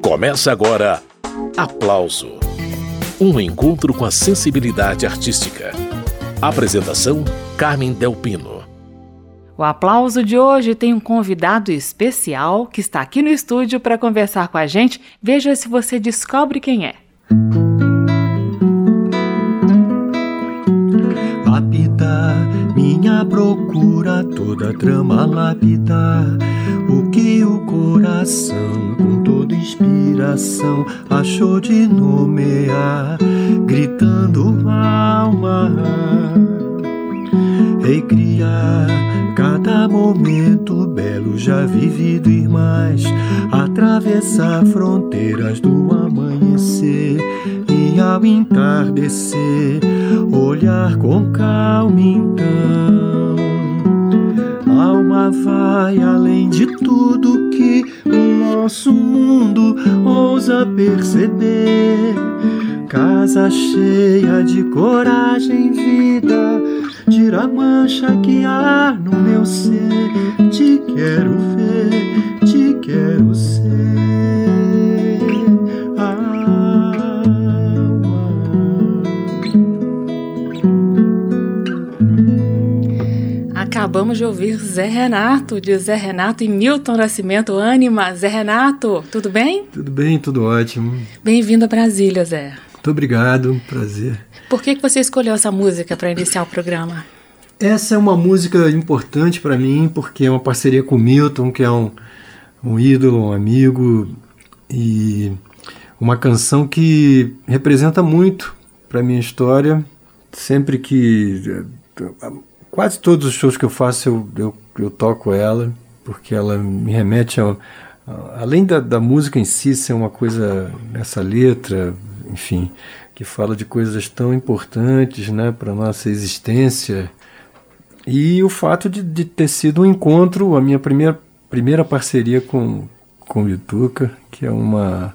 Começa agora Aplauso Um encontro com a sensibilidade artística. Apresentação: Carmen Delpino. O aplauso de hoje tem um convidado especial que está aqui no estúdio para conversar com a gente. Veja se você descobre quem é. Minha procura, toda trama lapidar o que o coração, com toda inspiração, achou de nomear, gritando alma, recriar cada momento belo já vivido e mais, atravessar fronteiras do amanhecer e ao entardecer, olhar com calma então alma vai além de tudo que o nosso mundo ousa perceber. Casa cheia de coragem, vida, tira a mancha que há no meu ser. Te quero ver, te quero ser. Acabamos de ouvir Zé Renato, de Zé Renato e Milton Nascimento Anima. Zé Renato, tudo bem? Tudo bem, tudo ótimo. Bem-vindo a Brasília, Zé. Muito obrigado, prazer. Por que, que você escolheu essa música para iniciar o programa? Essa é uma música importante para mim, porque é uma parceria com o Milton, que é um, um ídolo, um amigo, e uma canção que representa muito para minha história. Sempre que Quase todos os shows que eu faço eu, eu, eu toco ela, porque ela me remete ao. Além da, da música em si ser uma coisa nessa letra, enfim, que fala de coisas tão importantes né, para a nossa existência, e o fato de, de ter sido um encontro, a minha primeira, primeira parceria com, com o Vituca, que é uma,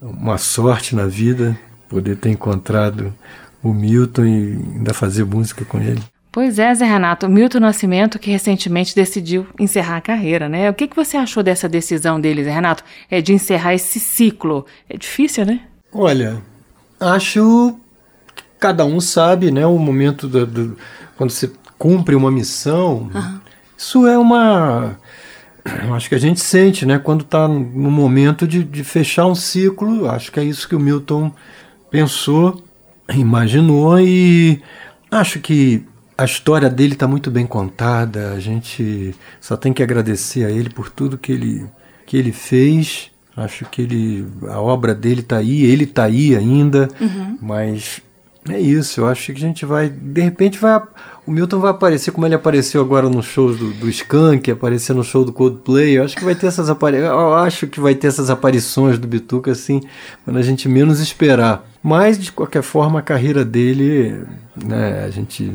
uma sorte na vida poder ter encontrado o Milton e ainda fazer música com ele. Pois é, Zé Renato. Milton Nascimento, que recentemente decidiu encerrar a carreira, né? O que, que você achou dessa decisão dele, Zé Renato? É de encerrar esse ciclo. É difícil, né? Olha, acho que cada um sabe, né? O momento do, do quando você cumpre uma missão. Uhum. Isso é uma. Acho que a gente sente, né? Quando está no momento de, de fechar um ciclo. Acho que é isso que o Milton pensou, imaginou e acho que a história dele está muito bem contada. A gente só tem que agradecer a ele por tudo que ele, que ele fez. Acho que ele, a obra dele está aí, ele está aí ainda, uhum. mas é isso. Eu acho que a gente vai, de repente, vai, o Milton vai aparecer como ele apareceu agora nos shows do, do Skank, aparecer no show do Coldplay. Eu acho que vai ter essas aparições. Eu acho que vai ter essas aparições do Bituca assim, quando a gente menos esperar. Mas de qualquer forma, a carreira dele, né, a gente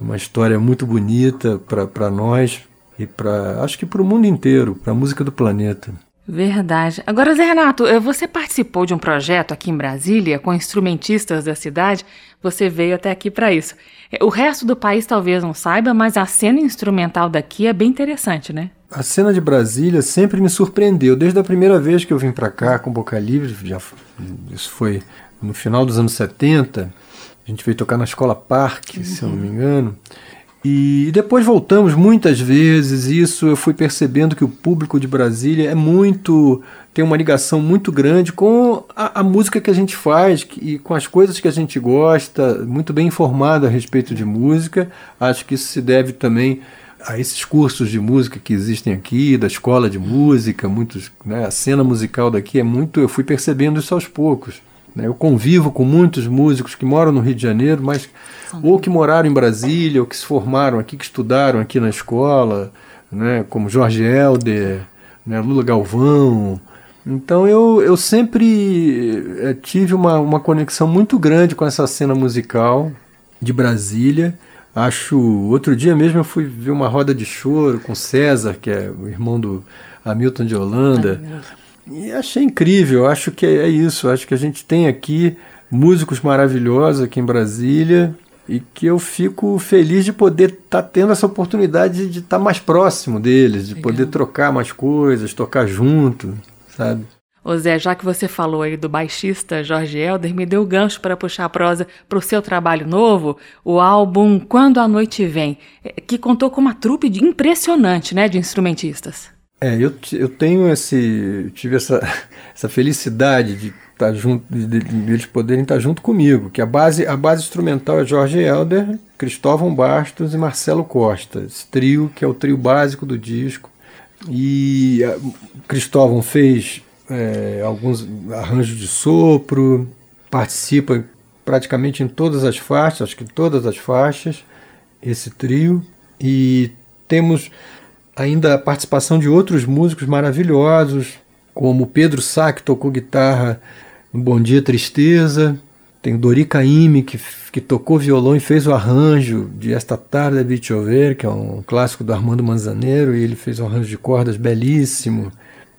é uma história muito bonita para nós e para acho que para o mundo inteiro, para a música do planeta. Verdade. Agora, Zé Renato, eh, você participou de um projeto aqui em Brasília com instrumentistas da cidade. Você veio até aqui para isso. Eh, o resto do país talvez não saiba, mas a cena instrumental daqui é bem interessante, né? A cena de Brasília sempre me surpreendeu. Desde a primeira vez que eu vim para cá com Boca Livre, já, isso foi no final dos anos 70, a gente veio tocar na Escola Parque, uhum. se eu não me engano. E depois voltamos muitas vezes, isso eu fui percebendo que o público de Brasília é muito. tem uma ligação muito grande com a, a música que a gente faz e com as coisas que a gente gosta, muito bem informado a respeito de música. Acho que isso se deve também a esses cursos de música que existem aqui, da escola de música, muitos, né, a cena musical daqui é muito. Eu fui percebendo isso aos poucos. Né? Eu convivo com muitos músicos que moram no Rio de Janeiro, mas ou que moraram em Brasília, ou que se formaram aqui, que estudaram aqui na escola, né? como Jorge Helder, né? Lula Galvão. Então eu, eu sempre é, tive uma, uma conexão muito grande com essa cena musical de Brasília. Acho, outro dia mesmo eu fui ver uma roda de choro com César, que é o irmão do Hamilton de Holanda. E achei incrível, acho que é isso, acho que a gente tem aqui músicos maravilhosos aqui em Brasília e que eu fico feliz de poder estar tá tendo essa oportunidade de estar tá mais próximo deles, de Legal. poder trocar mais coisas, tocar junto, sabe? Ô Zé, já que você falou aí do baixista Jorge Helder, me deu o gancho para puxar a prosa para o seu trabalho novo, o álbum Quando a Noite Vem, é, que contou com uma trupe de impressionante, né, de instrumentistas. É, eu, eu tenho esse, tive essa, essa felicidade de estar tá junto, de, de, eles poderem estar junto comigo, que a base, a base instrumental é Jorge Helder, Cristóvão Bastos e Marcelo Costa, esse trio que é o trio básico do disco. E a, Cristóvão fez é, alguns arranjos de sopro, participa praticamente em todas as faixas, acho que todas as faixas, esse trio. E temos ainda a participação de outros músicos maravilhosos, como Pedro Sá, que tocou guitarra no Bom Dia Tristeza, tem Dori Caymmi, que, que tocou violão e fez o arranjo de Esta Tarde de Chover, que é um clássico do Armando Manzaneiro, e ele fez um arranjo de cordas belíssimo.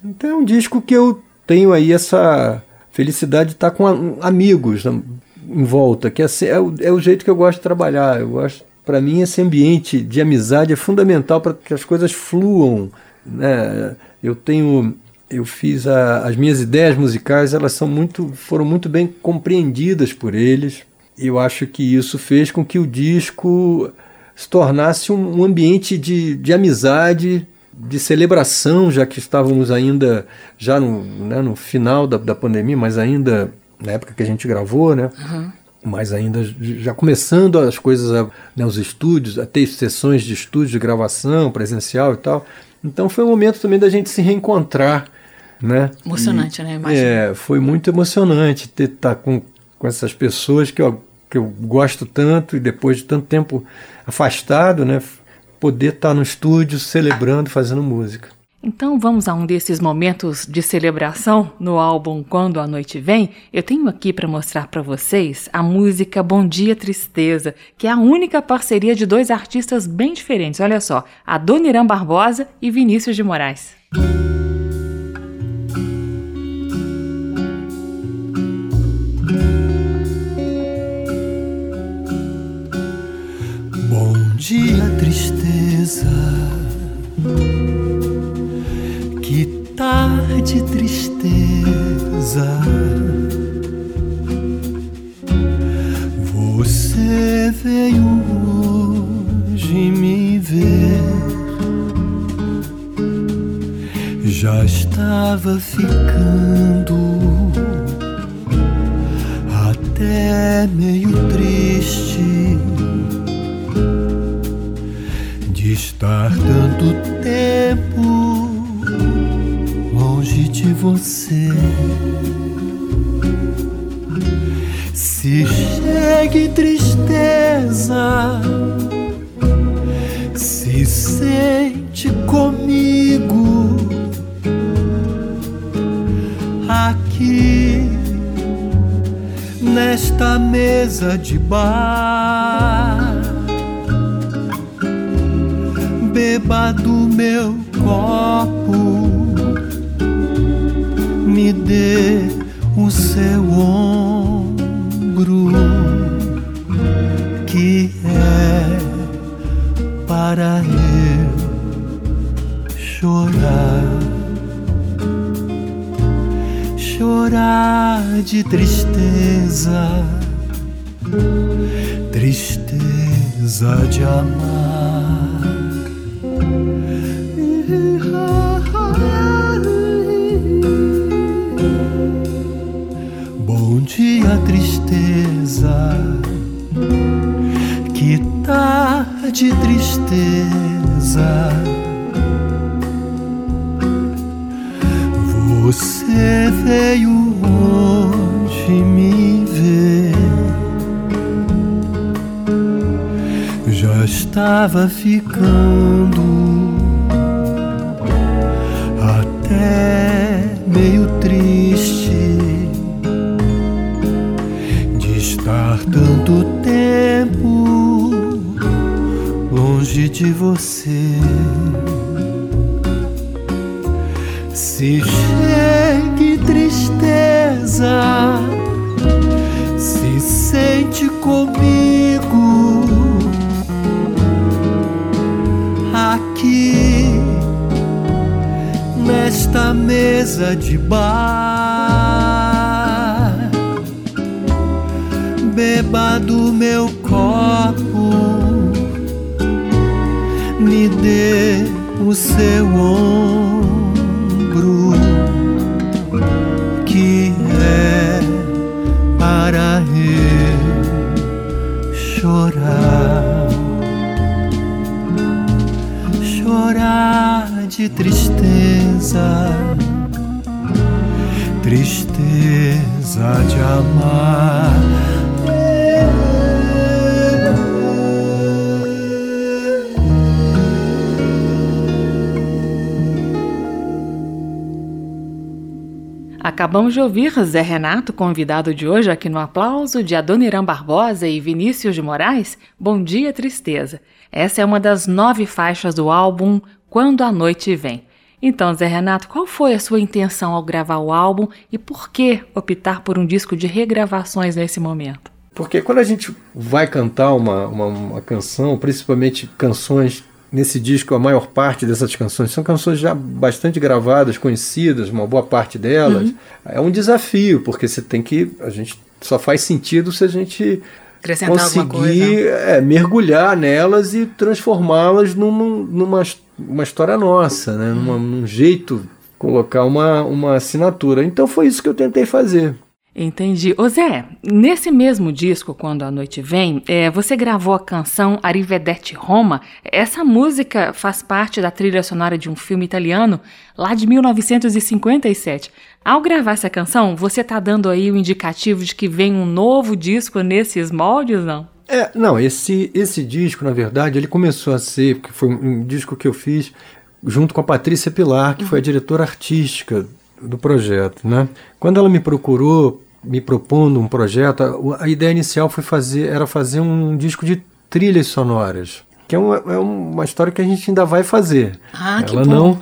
Então é um disco que eu tenho aí essa felicidade de estar com amigos em volta, que é, é, o, é o jeito que eu gosto de trabalhar. Eu gosto, para mim, esse ambiente de amizade é fundamental para que as coisas fluam. Né? Eu tenho, eu fiz a, as minhas ideias musicais, elas são muito, foram muito bem compreendidas por eles. Eu acho que isso fez com que o disco se tornasse um, um ambiente de, de amizade de celebração, já que estávamos ainda já no, né, no final da, da pandemia, mas ainda na época que a gente gravou, né? Uhum. Mas ainda já começando as coisas, a, né, os estúdios, a ter sessões de estúdio, de gravação presencial e tal. Então foi um momento também da gente se reencontrar, né? Emocionante, e, né? Imagina. É, foi muito emocionante ter estar tá com, com essas pessoas que eu, que eu gosto tanto e depois de tanto tempo afastado, né? poder estar no estúdio celebrando, fazendo música. Então vamos a um desses momentos de celebração no álbum Quando a Noite Vem. Eu tenho aqui para mostrar para vocês a música Bom Dia Tristeza, que é a única parceria de dois artistas bem diferentes. Olha só, a Dona Barbosa e Vinícius de Moraes. Bom dia, tristeza. Tarde, tristeza. Você veio hoje me ver. Já estava ficando até meio triste estar tanto tempo longe de você. Se chegue tristeza, se sente comigo aqui nesta mesa de bar beba do meu copo, me dê o seu ombro, que é para eu chorar, chorar de tristeza, tristeza de amar. Bom dia, tristeza. Que tarde, tristeza. Você veio hoje me ver. Já estava ficando até tanto tempo longe de você. Se chegue tristeza, se sente comigo aqui nesta mesa de bar. Beba do meu copo, me dê o seu ombro, que é para eu chorar. Chorar de tristeza, tristeza de amar. Acabamos de ouvir Zé Renato, convidado de hoje aqui no Aplauso, de Adoniran Barbosa e Vinícius de Moraes, Bom Dia Tristeza. Essa é uma das nove faixas do álbum Quando a Noite Vem. Então, Zé Renato, qual foi a sua intenção ao gravar o álbum e por que optar por um disco de regravações nesse momento? Porque quando a gente vai cantar uma, uma, uma canção, principalmente canções nesse disco, a maior parte dessas canções são canções já bastante gravadas, conhecidas, uma boa parte delas. Uhum. É um desafio, porque você tem que. A gente só faz sentido se a gente conseguir é, mergulhar nelas e transformá-las numa, numa uma história nossa, né? Numa, num jeito, colocar uma, uma assinatura. Então foi isso que eu tentei fazer. Entendi. Ô Zé, nesse mesmo disco, Quando a Noite Vem, é, você gravou a canção Arrivederci Roma. Essa música faz parte da trilha sonora de um filme italiano lá de 1957. Ao gravar essa canção, você tá dando aí o indicativo de que vem um novo disco nesses moldes, não? É, não, esse, esse disco, na verdade, ele começou a ser, porque foi um disco que eu fiz junto com a Patrícia Pilar, que uhum. foi a diretora artística do projeto, né? Quando ela me procurou, me propondo um projeto, a, a ideia inicial foi fazer, era fazer um disco de trilhas sonoras, que é uma, é uma história que a gente ainda vai fazer. Ah, ela não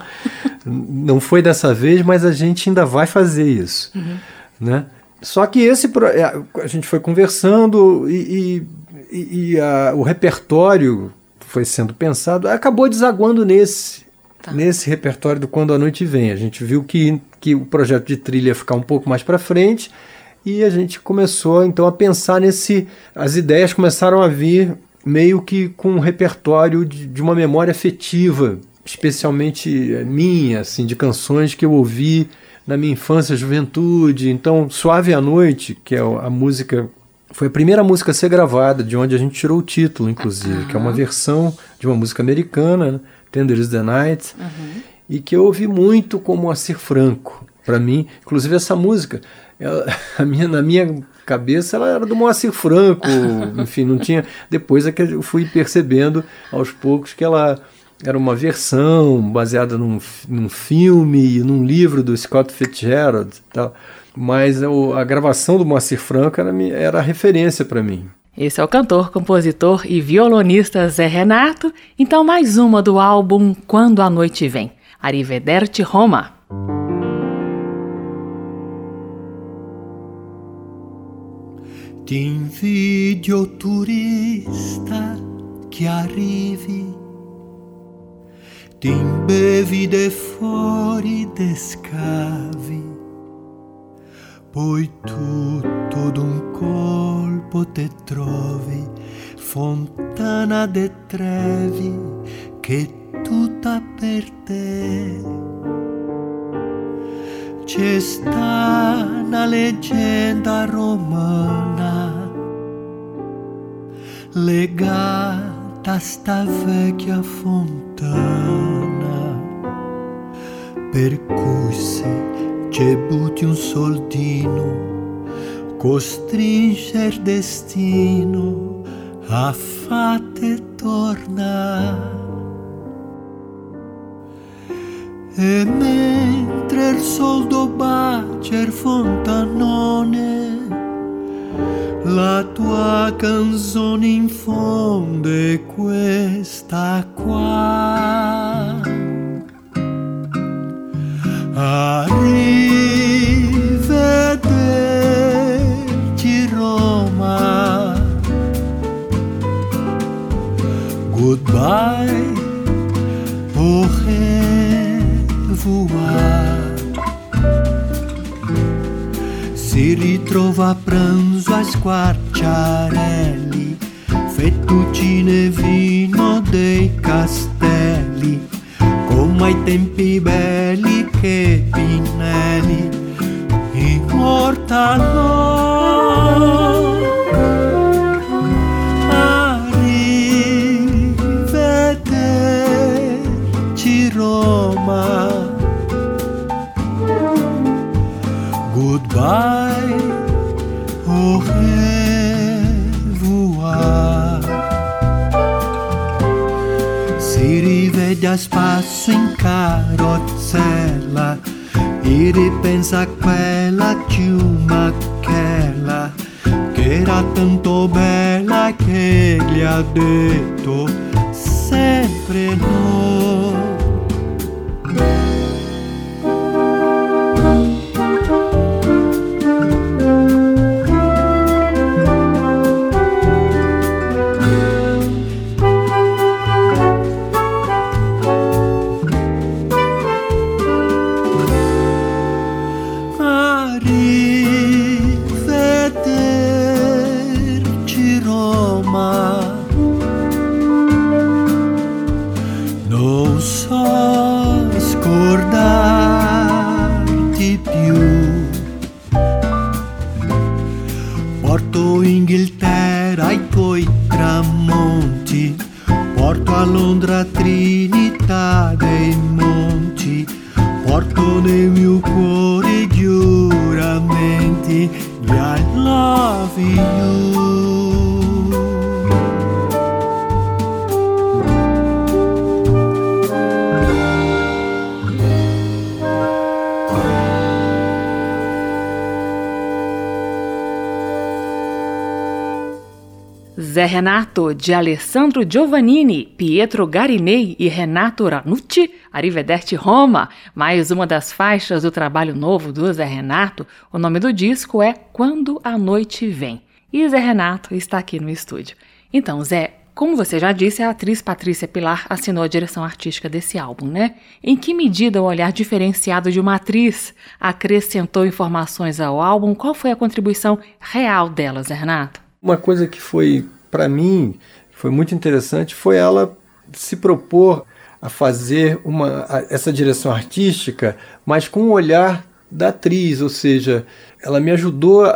não foi dessa vez, mas a gente ainda vai fazer isso, uhum. né? Só que esse é, a gente foi conversando e, e, e a, o repertório foi sendo pensado, acabou desaguando nesse Tá. Nesse repertório do Quando a Noite Vem, a gente viu que, que o projeto de trilha ia ficar um pouco mais para frente e a gente começou então a pensar nesse. As ideias começaram a vir meio que com um repertório de, de uma memória afetiva, especialmente eh, minha, assim, de canções que eu ouvi na minha infância, juventude. Então, Suave à Noite, que é a música foi a primeira música a ser gravada, de onde a gente tirou o título, inclusive, uhum. que é uma versão de uma música americana. Né? Tender is the Night, uhum. E que eu ouvi muito como Moacir Franco. Para mim, inclusive essa música, ela, a minha, na minha cabeça ela era do Moacir Franco, enfim, não tinha. Depois é que eu fui percebendo aos poucos que ela era uma versão baseada num, num filme, num livro do Scott Fitzgerald e tal. Mas eu, a gravação do Moacir Franco era, era referência para mim. Esse é o cantor, compositor e violonista Zé Renato. Então, mais uma do álbum Quando a Noite Vem. Arrivederci Roma. Ti invidio turista che arrivi, ti imbevi de fuori de scavi. Poi tutto d'un colpo te trovi, fontana de Trevi, che tutta per te. C'è sta una leggenda romana legata a sta vecchia fontana, per cui se che butti un soldino, costringe il destino a fate torna. E mentre il soldo bacia il fontanone, la tua canzone infonde questa qua. Arrivederci Roma. Goodbye, ritrova a pranzo a squarciarelli, fettuccine e vino dei castelli, come ai tempi belli che Pinelli immortalò. Rivede a spasso in carrozzella e ripensa a quella ciumachella che era tanto bella che gli ha detto sempre no. Renato, de Alessandro Giovannini, Pietro Garinei e Renato Ranucci, Arrivederci Roma, mais uma das faixas do trabalho novo do Zé Renato. O nome do disco é Quando a Noite Vem. E Zé Renato está aqui no estúdio. Então, Zé, como você já disse, a atriz Patrícia Pilar assinou a direção artística desse álbum, né? Em que medida o olhar diferenciado de uma atriz acrescentou informações ao álbum? Qual foi a contribuição real dela, Zé Renato? Uma coisa que foi, para mim, foi muito interessante foi ela se propor a fazer uma, a- essa direção artística, mas com o olhar da atriz, ou seja, ela me ajudou a,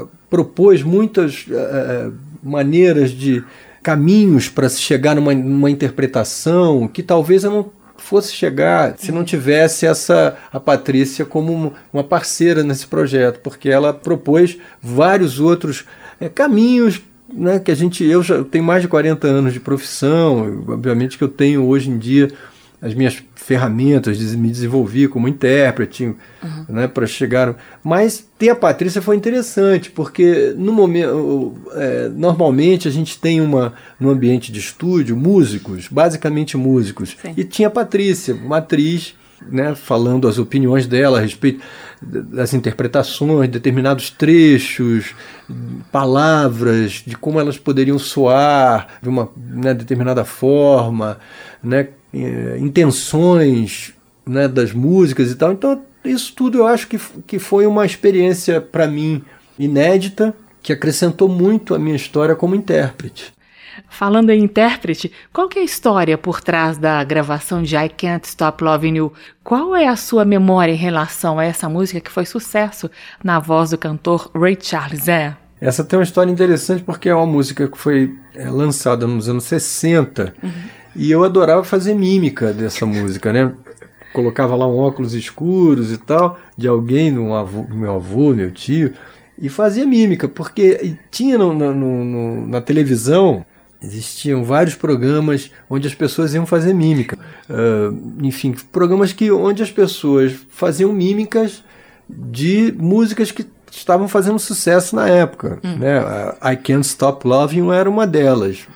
a propôs muitas eh, maneiras de caminhos para se chegar numa, numa interpretação que talvez eu não fosse chegar se não tivesse essa a Patrícia como um- uma parceira nesse projeto, porque ela propôs vários outros eh, caminhos né, que a gente eu já tenho mais de 40 anos de profissão, eu- obviamente que eu tenho hoje em dia as minhas ferramentas, de me desenvolvi como intérprete, né, para chegar. Mas ter a Patrícia foi interessante, porque no momento, é, normalmente a gente tem uma no ambiente de estúdio músicos, basicamente músicos, Sim. e tinha a Patrícia, uma atriz, né, falando as opiniões dela a respeito das interpretações, determinados trechos, palavras, de como elas poderiam soar de uma né, determinada forma, né, eh, intenções né, das músicas e tal. Então, isso tudo eu acho que, que foi uma experiência para mim inédita, que acrescentou muito à minha história como intérprete. Falando em intérprete, qual que é a história por trás da gravação de I Can't Stop Loving You? Qual é a sua memória em relação a essa música que foi sucesso na voz do cantor Ray Charles? É. Essa tem uma história interessante porque é uma música que foi é, lançada nos anos 60 e eu adorava fazer mímica dessa música, né? Colocava lá um óculos escuros e tal, de alguém, um avô, meu avô, meu tio, e fazia mímica, porque tinha no- no- no- na televisão, existiam vários programas onde as pessoas iam fazer mímica. Ah, enfim, programas que, onde as pessoas faziam mímicas de músicas que estavam fazendo sucesso na época. Né? A I Can't Stop Loving era uma delas.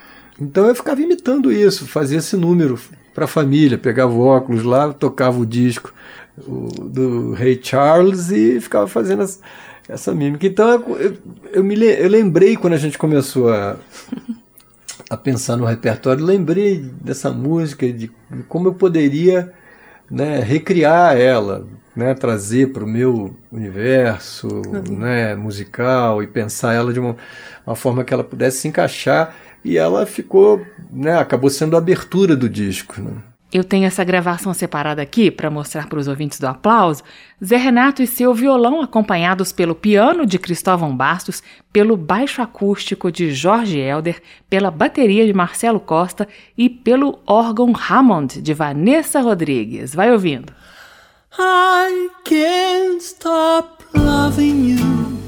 Então eu ficava imitando isso, fazia esse número para a família, pegava o óculos lá, tocava o disco do Ray Charles e ficava fazendo essa, essa mímica. Então eu, eu, me, eu lembrei quando a gente começou a, a pensar no repertório, lembrei dessa música, de como eu poderia né, recriar ela, né, trazer para o meu universo uhum. né, musical e pensar ela de uma, uma, forma que ela pudesse se encaixar e ela ficou, né, acabou sendo a abertura do disco. Eu tenho essa gravação separada aqui para mostrar para os ouvintes do aplauso. Zé Renato e seu violão acompanhados pelo piano de Cristóvão Bastos, pelo baixo acústico de Jorge Elder, pela bateria de Marcelo Costa e pelo órgão Hammond de Vanessa Rodrigues. Vai ouvindo. I can't stop loving you.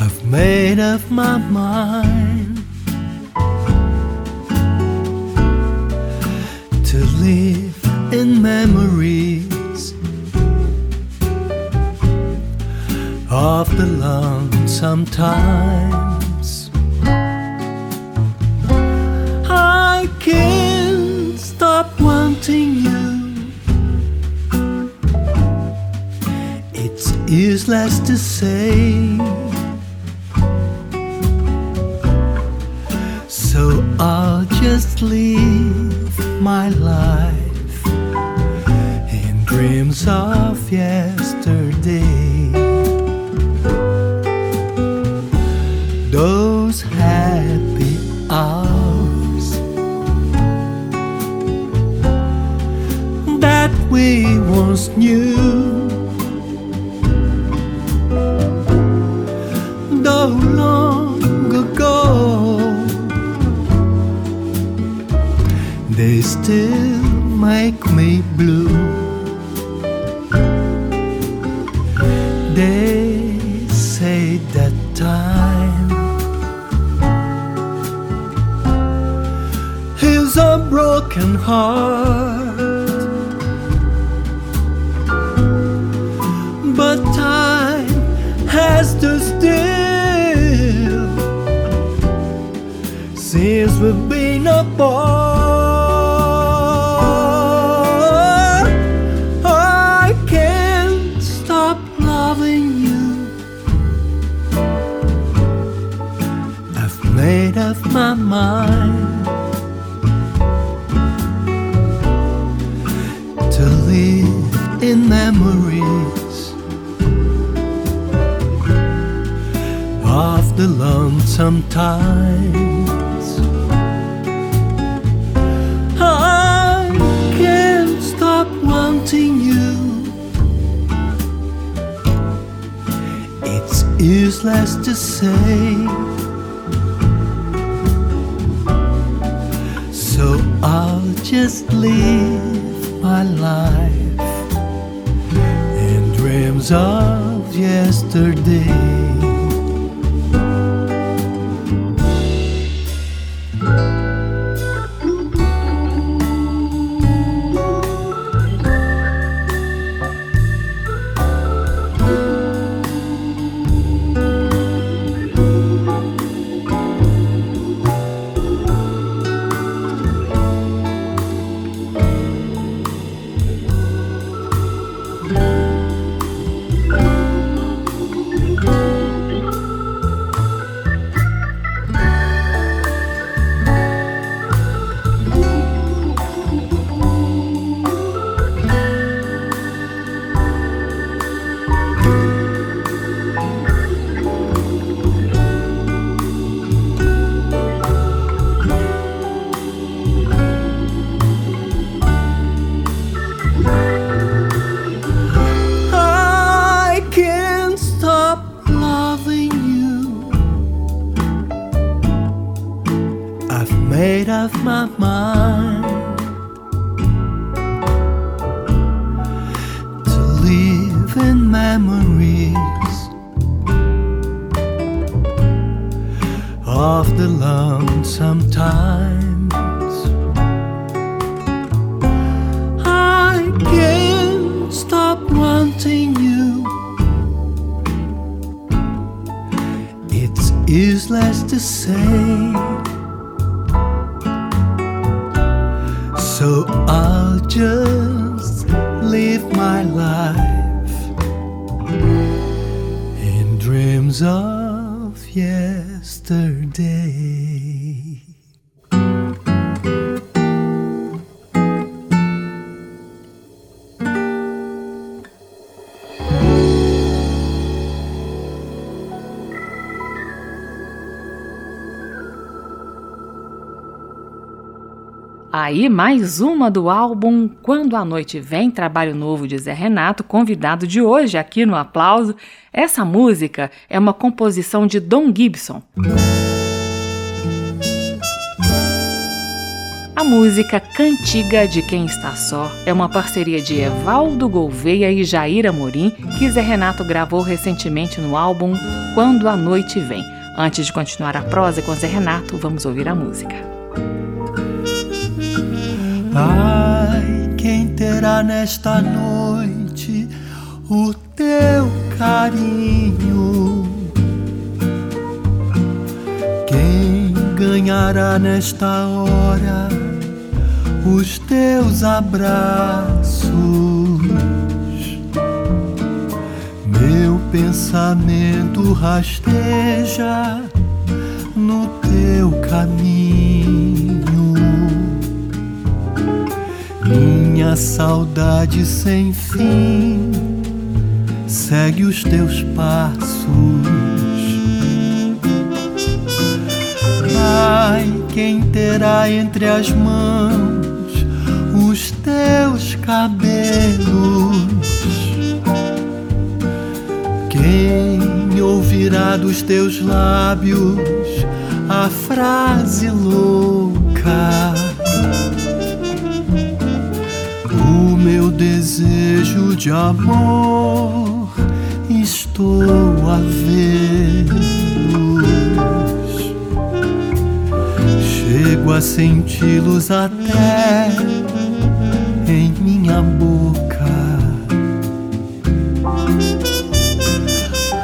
I've made up my mind to live in memories of the long sometimes. I can't stop wanting you. It's useless to say. So I'll just live my life in dreams of yesterday. Still make me blue. They say that time heals a broken heart. but time has stood still since we've been apart. The lonesome times. I can't stop wanting you. It's useless to say. So I'll just live my life in dreams of yesterday. memories of the lonesome times. I can't stop wanting you. It's useless to say. So I'll just live my life. of yesterday. Aí mais uma do álbum Quando a Noite Vem, trabalho novo de Zé Renato, convidado de hoje aqui no Aplauso. Essa música é uma composição de Don Gibson. A música Cantiga de Quem Está Só é uma parceria de Evaldo Gouveia e Jair Amorim que Zé Renato gravou recentemente no álbum Quando a Noite Vem. Antes de continuar a prosa com Zé Renato, vamos ouvir a música. Ai, quem terá nesta noite o teu carinho? Quem ganhará nesta hora os teus abraços? Meu pensamento rasteja no teu caminho. Minha saudade sem fim segue os teus passos. Ai, quem terá entre as mãos os teus cabelos? Quem ouvirá dos teus lábios a frase louca? Meu desejo de amor, estou a vê-los. Chego a senti-los até em minha boca.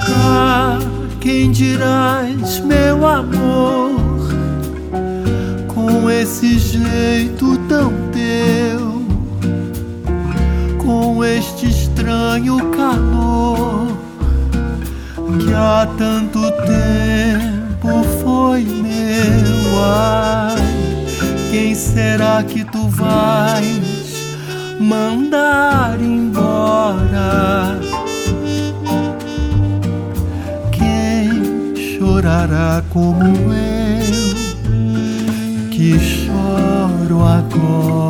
Ah, quem dirás, meu amor, com esse jeito tão teu? Estranho calor que há tanto tempo foi meu. Ai, quem será que tu vais mandar embora? Quem chorará como eu que choro agora?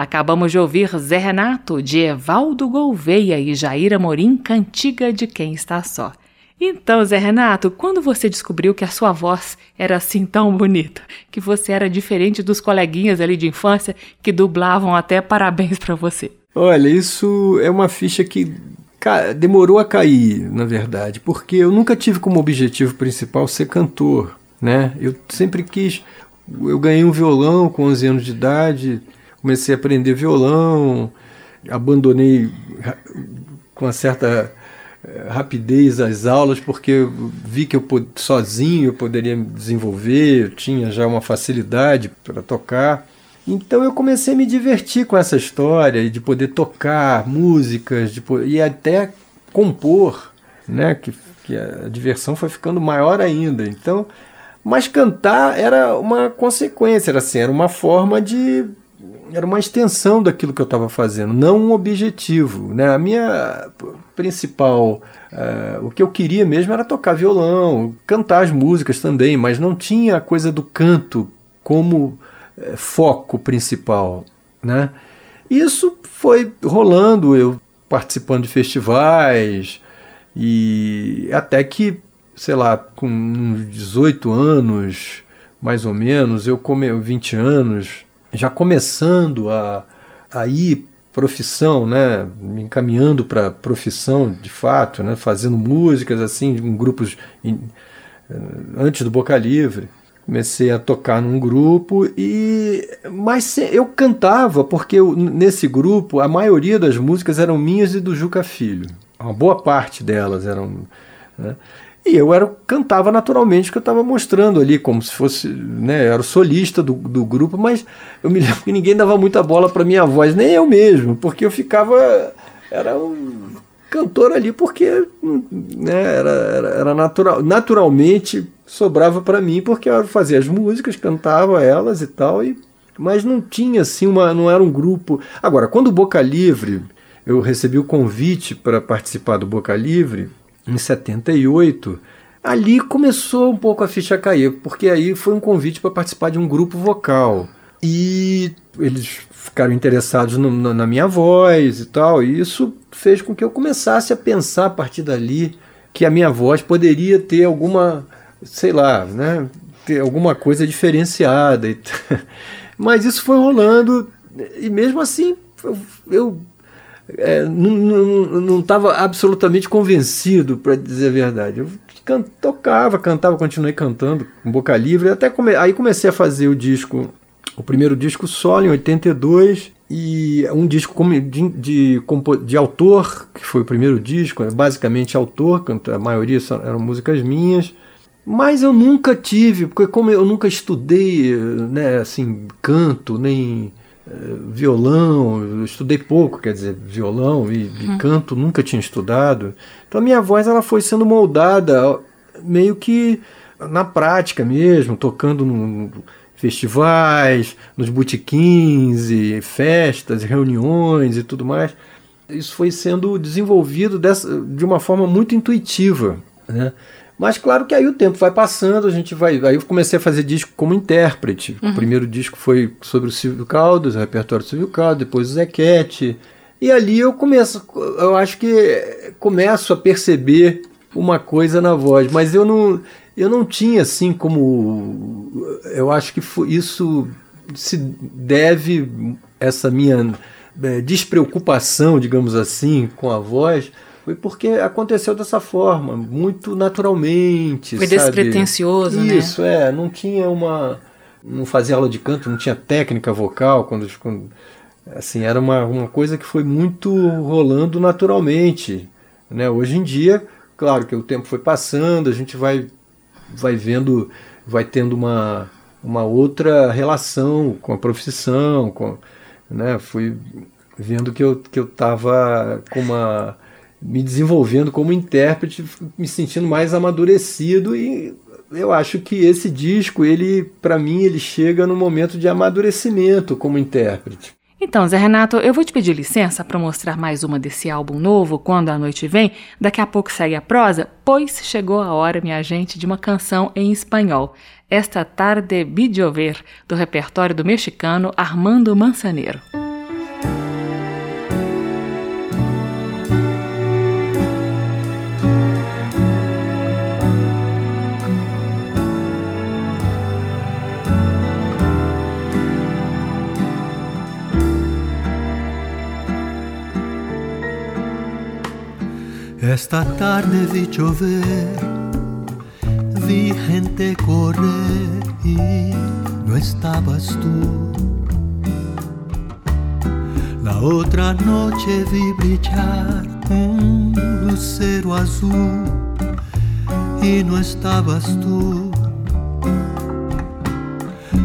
Acabamos de ouvir Zé Renato, de Evaldo Gouveia e Jair Amorim, Cantiga de Quem Está Só. Então, Zé Renato, quando você descobriu que a sua voz era assim tão bonita, que você era diferente dos coleguinhas ali de infância que dublavam até parabéns para você? Olha, isso é uma ficha que demorou a cair, na verdade, porque eu nunca tive como objetivo principal ser cantor, né? Eu sempre quis, eu ganhei um violão com 11 anos de idade, comecei a aprender violão, abandonei com uma certa eh, rapidez às aulas, porque vi que eu sozinho eu poderia me desenvolver, eu tinha já uma facilidade para tocar. Então eu comecei a me divertir com essa história de poder tocar músicas de, e até compor, né? Que, que a diversão foi ficando maior ainda. Então, mas cantar era uma consequência, era assim, era uma forma de era uma extensão daquilo que eu estava fazendo, não um objetivo. Né? A minha principal. Uh, o que eu queria mesmo era tocar violão, cantar as músicas também, mas não tinha a coisa do canto como uh, foco principal. Né? Isso foi rolando, eu participando de festivais, e até que, sei lá, com uns 18 anos, mais ou menos, eu come 20 anos, já começando a, a ir profissão, né, me encaminhando para profissão de fato, né, fazendo músicas assim em grupos eh, antes do Boca Livre. Comecei a tocar num grupo e mas eu cantava porque eu, nesse grupo a maioria das músicas eram minhas e do Juca Filho. Uma boa parte delas eram, né? E eu era, cantava naturalmente, que eu estava mostrando ali, como se fosse, né, eu era o solista do, do grupo, mas eu me lembro que ninguém dava muita bola para minha voz, nem eu mesmo, porque eu ficava, era um cantor ali, porque né, era, era, era natural, naturalmente sobrava para mim, porque eu fazia as músicas, cantava elas e tal, e, mas não tinha assim, uma, não era um grupo. Agora, quando o Boca Livre, eu recebi o convite para participar do Boca Livre, em 78, ali começou um pouco a ficha cair, porque aí foi um convite para participar de um grupo vocal. E eles ficaram interessados no, no, na minha voz e tal, e isso fez com que eu começasse a pensar a partir dali que a minha voz poderia ter alguma, sei lá, né, ter alguma coisa diferenciada. Mas isso foi rolando, e mesmo assim eu, eu é, não estava absolutamente convencido, para dizer a verdade. Eu can, tocava, cantava, continuei cantando com boca livre. Até come, aí comecei a fazer o disco, o primeiro disco solo em 82 e um disco de, de, de, autor, que foi o primeiro disco, basicamente autor, a maioria eram músicas minhas. Mas eu nunca tive, porque como eu nunca estudei, né, assim, canto, nem violão, eu estudei pouco, quer dizer, violão e, e uhum. canto nunca tinha estudado. Então a minha voz ela foi sendo moldada meio que na prática mesmo, tocando no festivais, nos botequins e festas, reuniões e tudo mais. Isso foi sendo desenvolvido dessa, de uma forma muito intuitiva, né? Mas claro que aí o tempo vai passando, a gente vai. Aí eu comecei a fazer disco como intérprete. Uhum. O primeiro disco foi sobre o Silvio Caldas, o repertório do Silvio Caldas, depois o Zequete. E ali eu começo, eu acho que começo a perceber uma coisa na voz, mas eu não, eu não tinha assim como. Eu acho que isso se deve, essa minha é, despreocupação, digamos assim, com a voz foi porque aconteceu dessa forma, muito naturalmente. Foi sabe? despretensioso, Isso, né? Isso, é. Não tinha uma. Não fazia aula de canto, não tinha técnica vocal. quando, quando assim Era uma, uma coisa que foi muito rolando naturalmente. Né? Hoje em dia, claro que o tempo foi passando, a gente vai, vai vendo, vai tendo uma, uma outra relação com a profissão, com, né? fui vendo que eu que eu estava com uma me desenvolvendo como intérprete, me sentindo mais amadurecido e eu acho que esse disco, ele para mim, ele chega no momento de amadurecimento como intérprete. Então, Zé Renato, eu vou te pedir licença para mostrar mais uma desse álbum novo, Quando a Noite Vem. Daqui a pouco segue a prosa, pois chegou a hora, minha gente, de uma canção em espanhol. Esta tarde vi do repertório do mexicano Armando Manzaneiro. Esta tarde vi llover, vi gente correr y no estabas tú. La otra noche vi brillar um lucero azul e não estavas tu.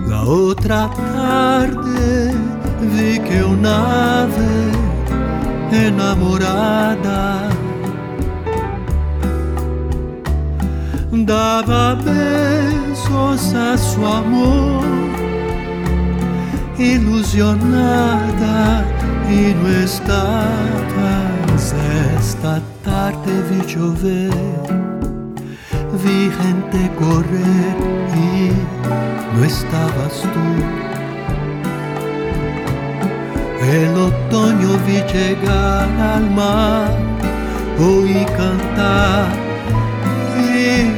La outra tarde vi que una ave enamorada dava besos a su amor, ilusionada e não estavas esta tarde vi chover, vi gente correr e não estavas tu. El otoño vi llegar al mar, oí cantar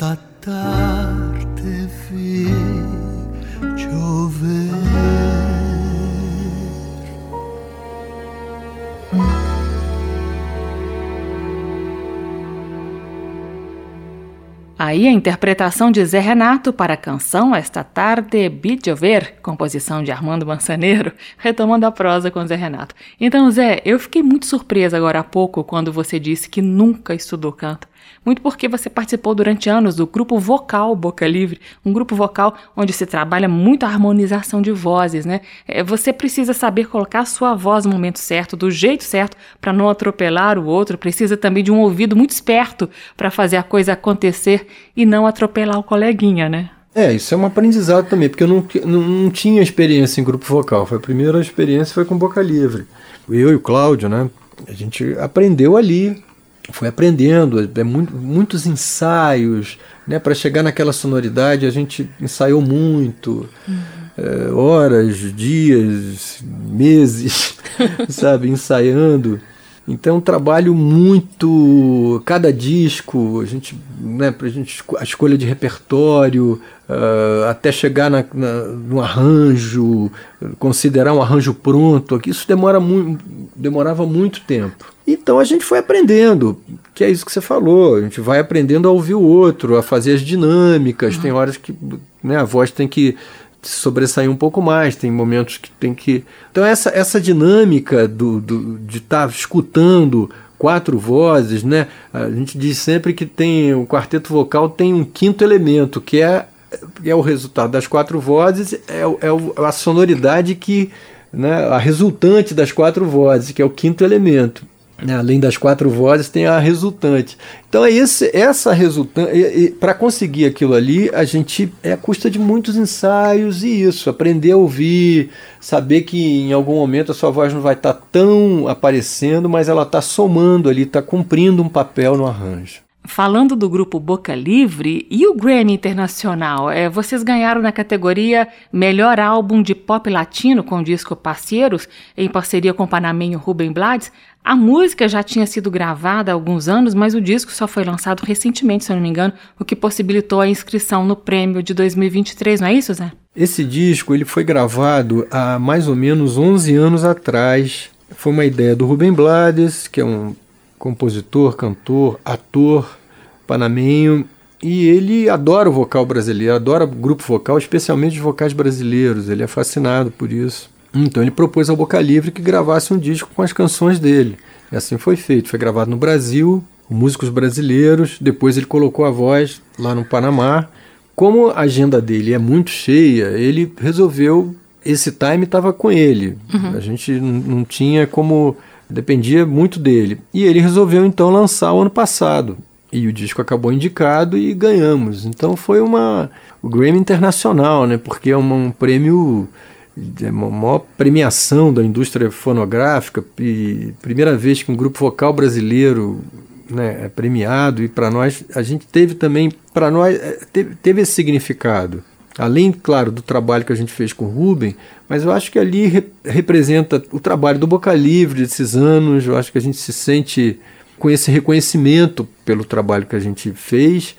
Esta tarde vi chover. Aí a interpretação de Zé Renato para a canção Esta Tarde Vi Llover, composição de Armando Mançaneiro, retomando a prosa com Zé Renato. Então, Zé, eu fiquei muito surpresa agora há pouco quando você disse que nunca estudou canto. Muito porque você participou durante anos do grupo vocal Boca Livre, um grupo vocal onde se trabalha muito a harmonização de vozes, né? É, Você precisa saber colocar a sua voz no momento certo, do jeito certo, para não atropelar o outro. Precisa também de um ouvido muito esperto para fazer a coisa acontecer e não atropelar o coleguinha, né? É, isso é um aprendizado também, porque eu não, não, não tinha experiência em grupo vocal. Foi a primeira experiência foi com Boca Livre. Eu e o Cláudio, né? A gente aprendeu ali, foi aprendendo, é muito, muitos ensaios, né? Para chegar naquela sonoridade, a gente ensaiou muito, é, horas, dias, meses, sabe, ensaiando. Então, um trabalho muito. Cada disco, a gente, né, pra gente, a escolha de repertório, ah, até chegar na, na- no arranjo, considerar um arranjo pronto, isso demora muito, demorava muito tempo. Então a gente foi aprendendo, que é isso que você falou, a gente vai aprendendo a ouvir o outro, a fazer as dinâmicas, tem horas que né, a voz tem que se sobressair um pouco mais, tem momentos que tem que. Então, essa, essa dinâmica do, do, de estar escutando quatro vozes, né? A gente diz sempre que tem o quarteto vocal tem um quinto elemento, que é, é o resultado das quatro vozes, é, é a sonoridade que. Né, a resultante das quatro vozes, que é o quinto elemento. Né? Além das quatro vozes, tem a resultante. Então, é esse, essa resultante. Para conseguir aquilo ali, a gente é a custa de muitos ensaios e isso. Aprender a ouvir, saber que em algum momento a sua voz não vai estar tá tão aparecendo, mas ela está somando ali, está cumprindo um papel no arranjo. Falando do grupo Boca Livre e o Grammy Internacional, é, vocês ganharam na categoria Melhor Álbum de Pop Latino com o disco Parceiros, em parceria com o panameño Rubem Blades. A música já tinha sido gravada há alguns anos, mas o disco só foi lançado recentemente, se eu não me engano, o que possibilitou a inscrição no prêmio de 2023, não é isso, Zé? Esse disco ele foi gravado há mais ou menos 11 anos atrás. Foi uma ideia do Rubem Blades, que é um compositor, cantor, ator panamenho. E ele adora o vocal brasileiro, adora grupo vocal, especialmente os vocais brasileiros. Ele é fascinado por isso. Então ele propôs ao Boca Livre que gravasse um disco com as canções dele. E assim foi feito. Foi gravado no Brasil, músicos brasileiros. Depois ele colocou a voz lá no Panamá. Como a agenda dele é muito cheia, ele resolveu. Esse time estava com ele. Uhum. A gente não tinha como dependia muito dele. E ele resolveu então lançar o ano passado. E o disco acabou indicado e ganhamos. Então foi uma o Grammy Internacional, né? Porque é um prêmio é uma maior premiação da indústria fonográfica primeira vez que um grupo vocal brasileiro né, é premiado e para nós a gente teve também para nós é, teve, teve esse significado além claro do trabalho que a gente fez com o Ruben mas eu acho que ali re representa o trabalho do Boca Livre desses anos, eu acho que a gente se sente com esse reconhecimento pelo trabalho que a gente fez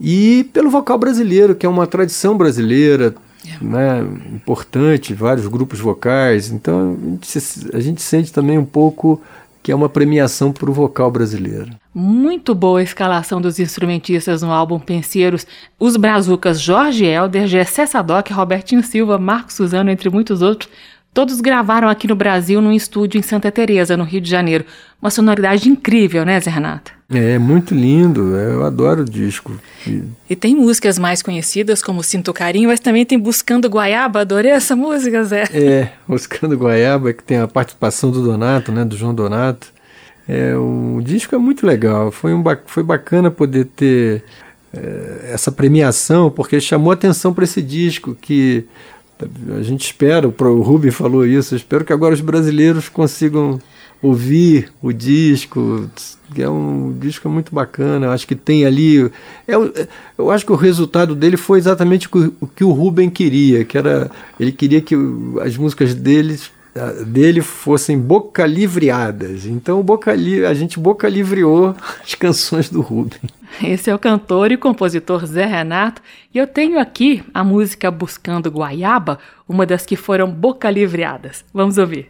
e pelo vocal brasileiro, que é uma tradição brasileira, é. né, importante, vários grupos vocais. Então a gente, a gente sente também um pouco que é uma premiação para o vocal brasileiro. Muito boa a escalação dos instrumentistas no álbum Penseiros. Os brazucas Jorge Helder, Gessé Sadoc, Robertinho Silva, Marcos Suzano, entre muitos outros, todos gravaram aqui no Brasil num estúdio em Santa Teresa, no Rio de Janeiro. Uma sonoridade incrível, né, Zé Renato? É, muito lindo. Eu adoro o disco. E tem músicas mais conhecidas, como Sinto Carinho, mas também tem Buscando Guaiaba. Adorei essa música, Zé. É, Buscando Guaiaba, que tem a participação do Donato, né, do João Donato. É, o disco é muito legal. Foi, um, foi bacana poder ter é, essa premiação, porque chamou atenção para esse disco que a gente espera, o Ruben falou isso, espero que agora os brasileiros consigam ouvir o disco, é um disco muito bacana. Acho que tem ali. É, eu acho que o resultado dele foi exatamente o que o Ruben queria, que era. Ele queria que as músicas deles dele fossem boca livreadas. Então boca li, a gente boca livreou as canções do Ruben. Esse é o cantor e compositor Zé Renato, e eu tenho aqui a música Buscando Guaiaba, uma das que foram boca livreadas. Vamos ouvir.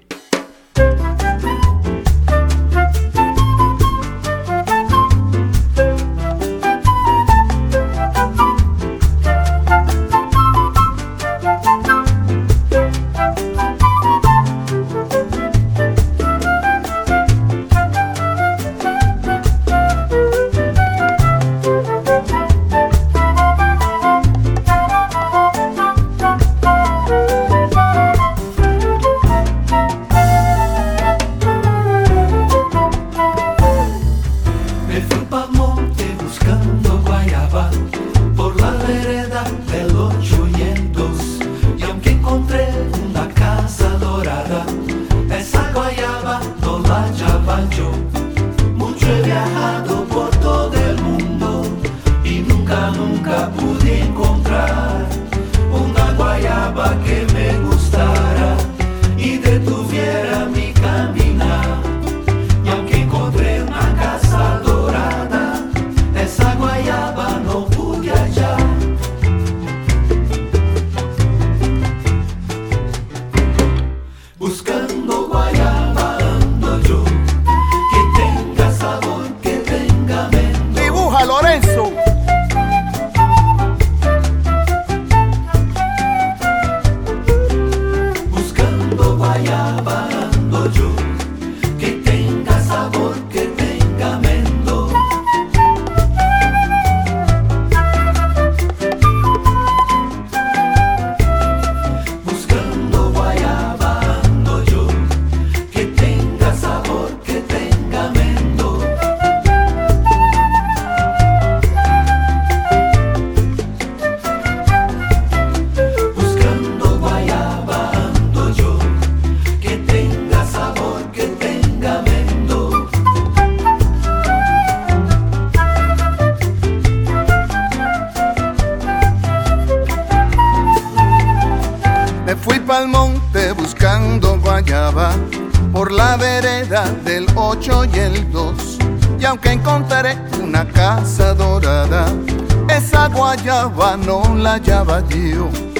La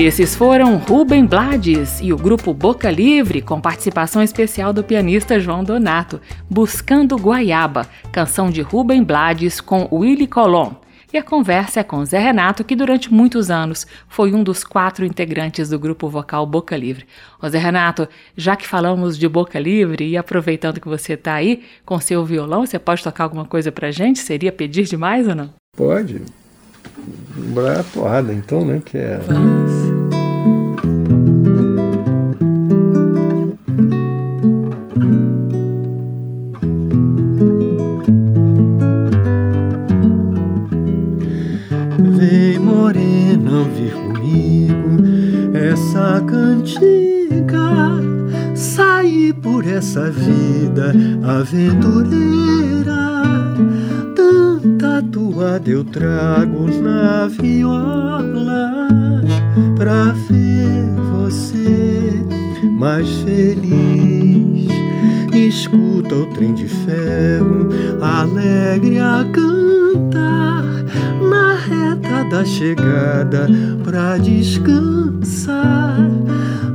Esses foram Rubem Blades e o grupo Boca Livre, com participação especial do pianista João Donato, Buscando Guaiaba, canção de Rubem Blades com Willy Colon. E a conversa é com Zé Renato, que durante muitos anos foi um dos quatro integrantes do grupo vocal Boca Livre. Ô Zé Renato, já que falamos de Boca Livre e aproveitando que você está aí com seu violão, você pode tocar alguma coisa pra gente? Seria pedir demais ou não? Pode. Lembrar a porrada, então, né? Que é. Por essa vida aventureira Tanta toada eu trago na viola Pra ver você mais feliz Escuta o trem de ferro alegre a cantar na reta da chegada pra descansar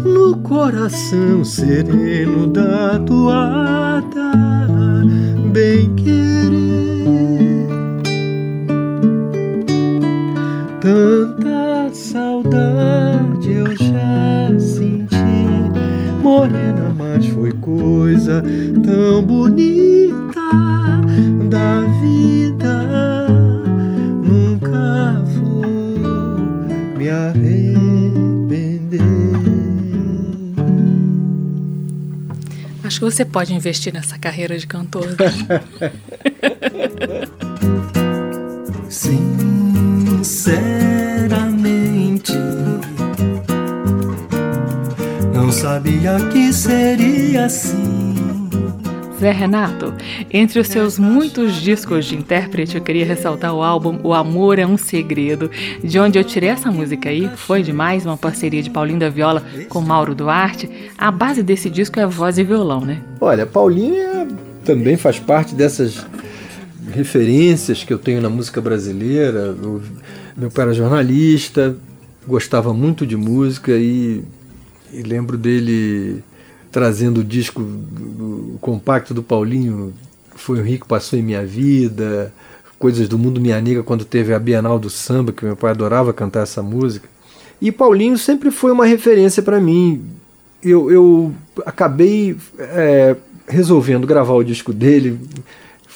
no coração sereno da toada, bem querer. Coisa tão bonita da vida. Nunca vou me arrepender. Acho que você pode investir nessa carreira de cantor. sabia que seria assim. Zé Renato, entre os seus muitos discos de intérprete, eu queria ressaltar o álbum O Amor é um Segredo, de onde eu tirei essa música aí. Foi demais, uma parceria de Paulinho da Viola com Mauro Duarte. A base desse disco é voz e violão, né? Olha, Paulinho também faz parte dessas referências que eu tenho na música brasileira. Eu- meu pai era jornalista, gostava muito de música e, e lembro dele trazendo o disco do compacto do Paulinho, Foi o Rico Passou em Minha Vida, Coisas do Mundo Minha Amiga, quando teve a Bienal do Samba, que meu pai adorava cantar essa música. E Paulinho sempre foi uma referência para mim. Eu, eu acabei é, resolvendo gravar o disco dele.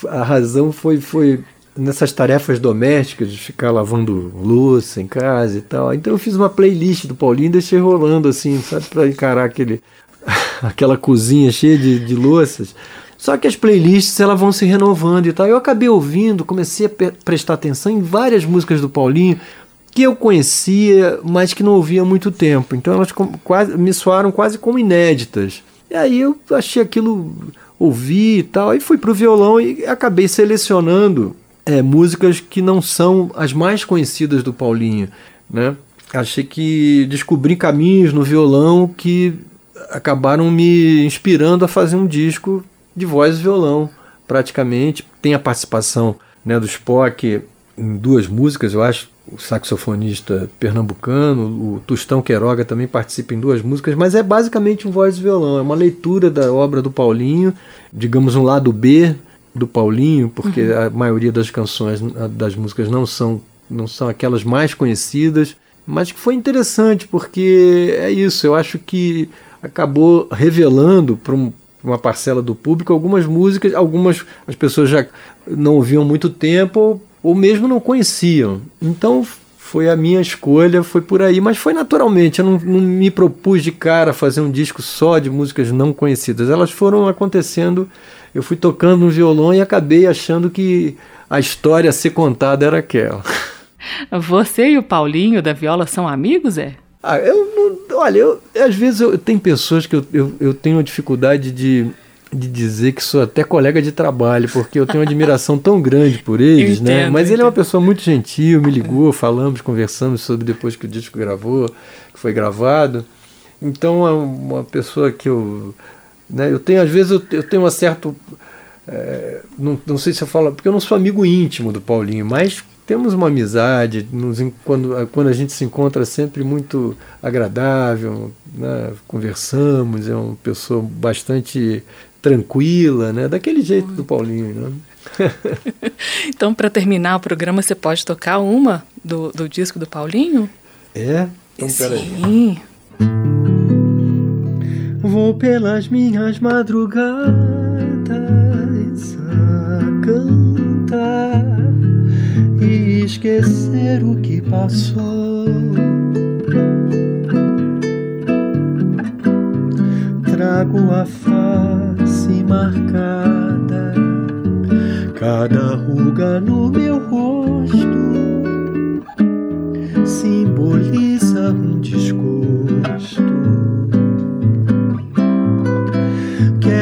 A razão foi, foi nessas tarefas domésticas de ficar lavando louça em casa e tal. Então eu fiz uma playlist do Paulinho e deixei rolando assim, sabe, para encarar aquele aquela cozinha cheia de, de louças. Só que as playlists elas vão se renovando e tal. Eu acabei ouvindo, comecei a prestar atenção em várias músicas do Paulinho que eu conhecia, mas que não ouvia há muito tempo. Então elas quase, me soaram quase como inéditas. E aí eu achei aquilo, ouvi e tal. Aí fui pro violão e acabei selecionando é, músicas que não são as mais conhecidas do Paulinho, né? Achei que descobri caminhos no violão que acabaram me inspirando a fazer um disco de voz e violão, praticamente. Tem a participação né, do Spock em duas músicas, eu acho, o saxofonista pernambucano, o Tustão Queiroga também participa em duas músicas, mas é basicamente um voz e violão, é uma leitura da obra do Paulinho, digamos um lado B do Paulinho, porque uhum. a maioria das canções, das músicas não são, não são aquelas mais conhecidas, mas que foi interessante, porque é isso, eu acho que acabou revelando para um, uma parcela do público algumas músicas, algumas as pessoas já não ouviam muito tempo ou mesmo não conheciam. Então foi a minha escolha, foi por aí, mas foi naturalmente. Eu não, não, me propus de cara fazer um disco só de músicas não conhecidas. Elas foram acontecendo. Eu fui tocando no violão e acabei achando que a história a ser contada era aquela. Você e o Paulinho da viola são amigos, é? Ah, eu não. Olha, eu, às vezes eu, tem pessoas que eu, eu, eu tenho dificuldade de de dizer que sou até colega de trabalho, porque eu tenho uma admiração tão grande por eles, né? entendo, né? Mas ele é uma pessoa muito gentil, me ligou, falamos, conversamos sobre depois que o disco gravou, que foi gravado. Então é uma pessoa que eu. Né, eu tenho, às vezes, eu, eu tenho uma certa. É, não, não sei se eu falo, porque eu não sou amigo íntimo do Paulinho, mas temos uma amizade, nos, quando, quando a gente se encontra é sempre muito agradável, né, conversamos, é uma pessoa bastante tranquila, né? Daquele jeito do Paulinho, né? então, para terminar o programa, você pode tocar uma do, do disco do Paulinho? É? Então, Sim. Vou pelas minhas madrugadas a cantar e esquecer o que passou. Trago a face marcada, cada ruga no meu rosto simboliza um desgosto.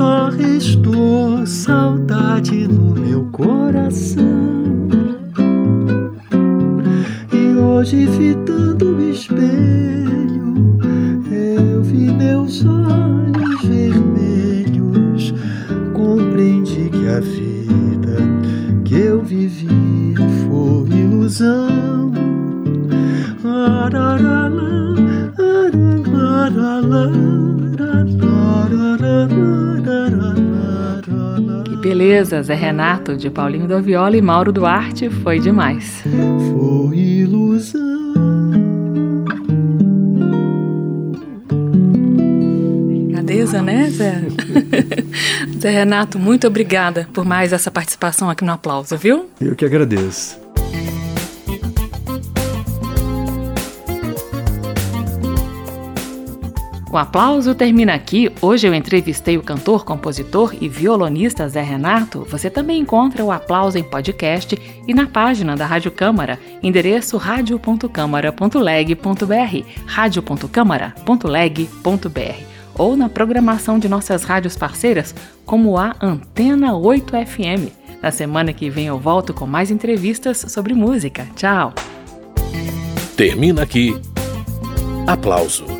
Só restou saudade no meu coração. E hoje, fitando o espelho, eu vi meus olhos vermelhos. Compreendi que a vida que eu vivi foi ilusão. Ararala. Que beleza, Zé Renato, de Paulinho da Viola e Mauro Duarte, foi demais. Foi ilusão. Delicadeza, né, Zé? Zé Renato, muito obrigada por mais essa participação aqui no Aplauso, viu? Eu que agradeço. O aplauso termina aqui. Hoje eu entrevistei o cantor, compositor e violonista Zé Renato. Você também encontra o aplauso em podcast e na página da Rádio Câmara, endereço radio.câmara.leg.br, radio.câmara.leg.br ou na programação de nossas rádios parceiras, como a Antena 8 FM. Na semana que vem eu volto com mais entrevistas sobre música. Tchau! Termina aqui. Aplauso